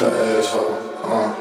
That ass hoe. Uh. Uh-huh.